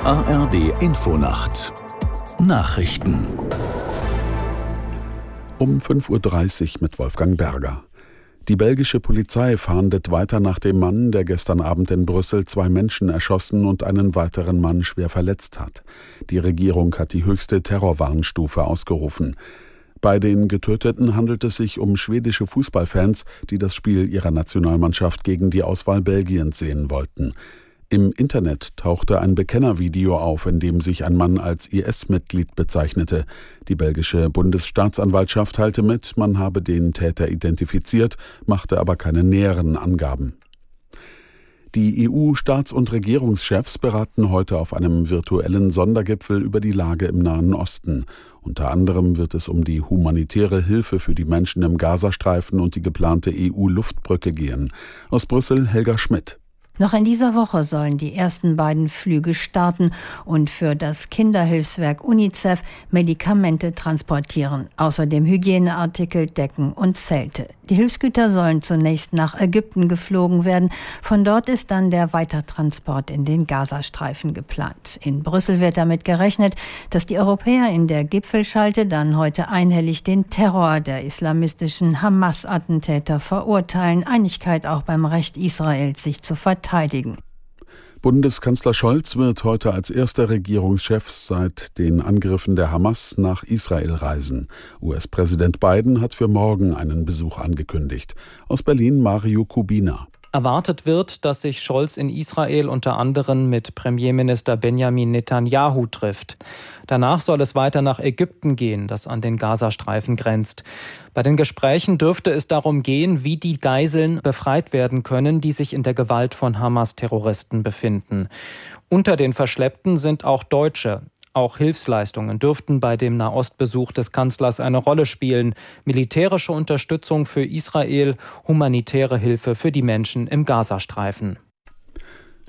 ARD Infonacht Nachrichten um 5.30 Uhr mit Wolfgang Berger. Die belgische Polizei fahndet weiter nach dem Mann, der gestern Abend in Brüssel zwei Menschen erschossen und einen weiteren Mann schwer verletzt hat. Die Regierung hat die höchste Terrorwarnstufe ausgerufen. Bei den Getöteten handelt es sich um schwedische Fußballfans, die das Spiel ihrer Nationalmannschaft gegen die Auswahl Belgiens sehen wollten. Im Internet tauchte ein Bekennervideo auf, in dem sich ein Mann als IS-Mitglied bezeichnete. Die belgische Bundesstaatsanwaltschaft teilte mit, man habe den Täter identifiziert, machte aber keine näheren Angaben. Die EU-Staats- und Regierungschefs beraten heute auf einem virtuellen Sondergipfel über die Lage im Nahen Osten. Unter anderem wird es um die humanitäre Hilfe für die Menschen im Gazastreifen und die geplante EU-Luftbrücke gehen. Aus Brüssel Helga Schmidt. Noch in dieser Woche sollen die ersten beiden Flüge starten und für das Kinderhilfswerk UNICEF Medikamente transportieren, außerdem Hygieneartikel, Decken und Zelte. Die Hilfsgüter sollen zunächst nach Ägypten geflogen werden. Von dort ist dann der Weitertransport in den Gazastreifen geplant. In Brüssel wird damit gerechnet, dass die Europäer in der Gipfelschalte dann heute einhellig den Terror der islamistischen Hamas-Attentäter verurteilen. Einigkeit auch beim Recht Israels, sich zu verteidigen verteidigen. Bundeskanzler Scholz wird heute als erster Regierungschef seit den Angriffen der Hamas nach Israel reisen. US-Präsident Biden hat für morgen einen Besuch angekündigt. Aus Berlin Mario Kubina. Erwartet wird, dass sich Scholz in Israel unter anderem mit Premierminister Benjamin Netanyahu trifft. Danach soll es weiter nach Ägypten gehen, das an den Gazastreifen grenzt. Bei den Gesprächen dürfte es darum gehen, wie die Geiseln befreit werden können, die sich in der Gewalt von Hamas-Terroristen befinden. Unter den Verschleppten sind auch Deutsche. Auch Hilfsleistungen dürften bei dem Nahostbesuch des Kanzlers eine Rolle spielen. Militärische Unterstützung für Israel, humanitäre Hilfe für die Menschen im Gazastreifen.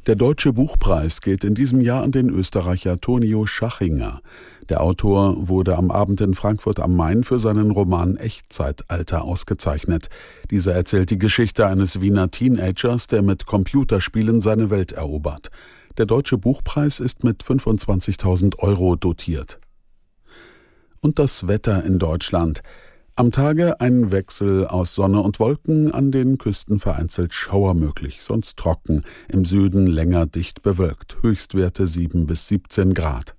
Der Deutsche Buchpreis geht in diesem Jahr an den Österreicher Tonio Schachinger. Der Autor wurde am Abend in Frankfurt am Main für seinen Roman Echtzeitalter ausgezeichnet. Dieser erzählt die Geschichte eines Wiener Teenagers, der mit Computerspielen seine Welt erobert. Der Deutsche Buchpreis ist mit 25.000 Euro dotiert. Und das Wetter in Deutschland. Am Tage ein Wechsel aus Sonne und Wolken, an den Küsten vereinzelt Schauer möglich, sonst trocken, im Süden länger dicht bewölkt, Höchstwerte 7 bis 17 Grad.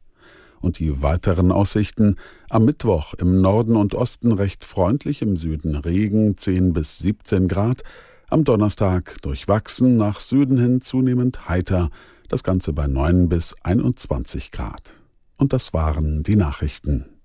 Und die weiteren Aussichten am Mittwoch im Norden und Osten recht freundlich, im Süden Regen 10 bis 17 Grad, am Donnerstag durchwachsen, nach Süden hin zunehmend heiter, das Ganze bei 9 bis 21 Grad. Und das waren die Nachrichten.